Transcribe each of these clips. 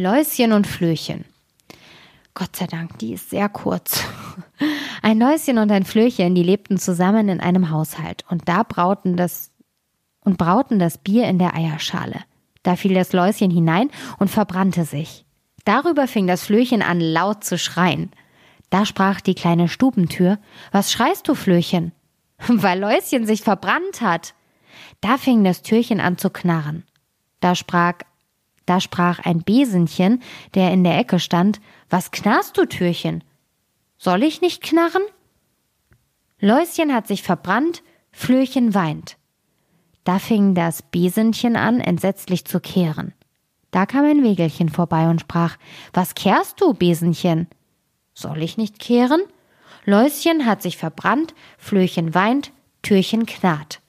Läuschen und Flöchen. Gott sei Dank, die ist sehr kurz. Ein Läuschen und ein Flöchen, die lebten zusammen in einem Haushalt und da brauten das und brauten das Bier in der Eierschale. Da fiel das Läuschen hinein und verbrannte sich. Darüber fing das Flöchen an laut zu schreien. Da sprach die kleine Stubentür, Was schreist du, Flöchen? Weil Läuschen sich verbrannt hat. Da fing das Türchen an zu knarren. Da sprach da sprach ein Besenchen, der in der Ecke stand, Was knarrst du, Türchen? Soll ich nicht knarren? Läuschen hat sich verbrannt, Flöchen weint. Da fing das Besenchen an, entsetzlich zu kehren. Da kam ein Wegelchen vorbei und sprach, Was kehrst du, Besenchen? Soll ich nicht kehren? Läuschen hat sich verbrannt, Flöchen weint, Türchen knarrt.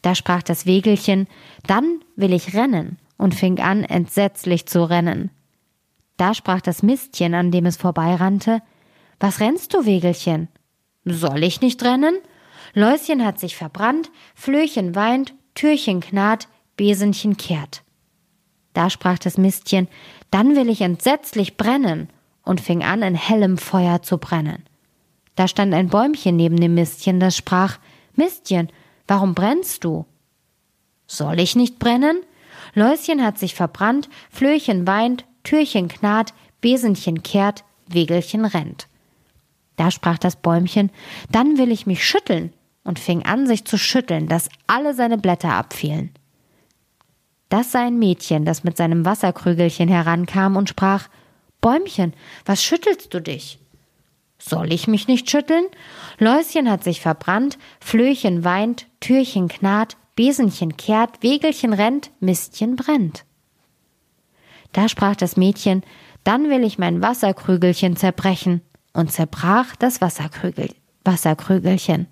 Da sprach das Wegelchen, Dann will ich rennen und fing an, entsetzlich zu rennen. Da sprach das Mistchen, an dem es vorbeirannte, Was rennst du, Wegelchen? Soll ich nicht rennen? Läuschen hat sich verbrannt, Flöchen weint, Türchen knarrt, Besenchen kehrt. Da sprach das Mistchen, dann will ich entsetzlich brennen, und fing an, in hellem Feuer zu brennen. Da stand ein Bäumchen neben dem Mistchen, das sprach, Mistchen, warum brennst du? Soll ich nicht brennen? Läuschen hat sich verbrannt, Flöchen weint, Türchen knarrt, Besenchen kehrt, Wegelchen rennt. Da sprach das Bäumchen, dann will ich mich schütteln, und fing an, sich zu schütteln, dass alle seine Blätter abfielen. Das sah ein Mädchen, das mit seinem Wasserkrügelchen herankam und sprach, Bäumchen, was schüttelst du dich? Soll ich mich nicht schütteln? Läuschen hat sich verbrannt, Flöchen weint, Türchen knarrt, Besenchen kehrt, Wegelchen rennt, Mistchen brennt. Da sprach das Mädchen, dann will ich mein Wasserkrügelchen zerbrechen, und zerbrach das Wasserkrügel, Wasserkrügelchen.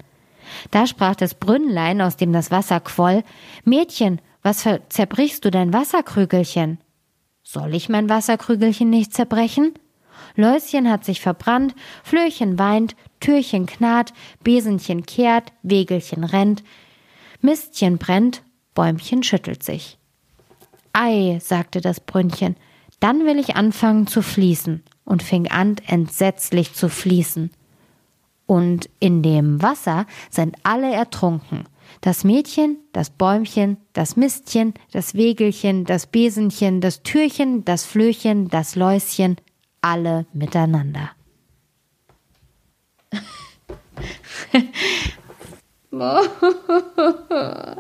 Da sprach das Brünnlein, aus dem das Wasser quoll, Mädchen, was zerbrichst du dein Wasserkrügelchen? Soll ich mein Wasserkrügelchen nicht zerbrechen? Läuschen hat sich verbrannt, Flöchen weint, Türchen knarrt, Besenchen kehrt, Wegelchen rennt, Mistchen brennt, Bäumchen schüttelt sich. Ei, sagte das Brünnchen, dann will ich anfangen zu fließen und fing an entsetzlich zu fließen. Und in dem Wasser sind alle ertrunken. Das Mädchen, das Bäumchen, das Mistchen, das Wegelchen, das Besenchen, das Türchen, das Flöchen, das Läuschen, alle miteinander. 啊哈